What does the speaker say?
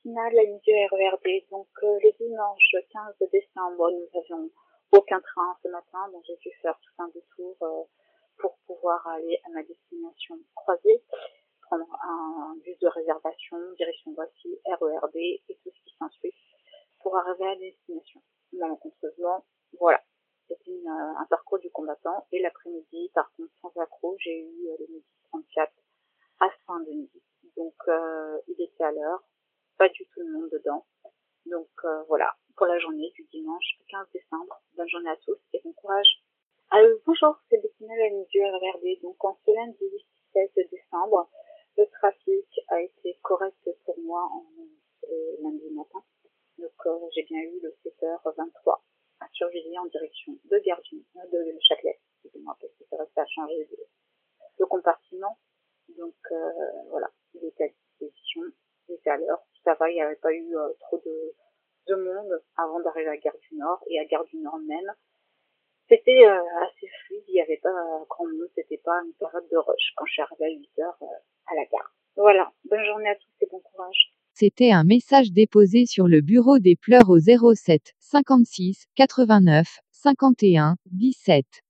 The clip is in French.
matinale la ligne du RERD. Donc euh, le dimanche 15 décembre, nous n'avions aucun train ce matin, donc j'ai dû faire tout un détour euh, pour pouvoir aller à ma destination croisée, prendre un bus de réservation, direction Voici, RERD et tout ce qui s'ensuit pour arriver à la destination. Malencontreusement, voilà, c'était un parcours du combattant. Et l'après-midi, par contre, sans accroc, j'ai eu le midi 34 à fin de midi. Donc euh, il était à l'heure, pas du tout le monde dedans. Donc euh, voilà, pour la journée du dimanche 15 décembre. Bonne journée à tous et bon courage. Euh, bonjour, c'est Bettina la du RVRD. Donc en ce lundi 16 décembre, le trafic a été correct pour moi en lundi matin. Donc j'ai bien eu le 7h23 à surveiller en direction de Gardien, de Châtelet, excusez-moi, parce que ça reste à changer de, de compartiment. Donc voilà, il était à disposition, l'heure, ça va, il n'y avait pas eu euh, trop de, de, monde avant d'arriver à Gare du Nord et à Gare du Nord même. C'était euh, assez fluide, il n'y avait pas grand monde, c'était pas une période de rush quand je suis arrivée à 8 heures euh, à la gare. Voilà, bonne journée à tous et bon courage. C'était un message déposé sur le bureau des pleurs au 07 56 89 51 17.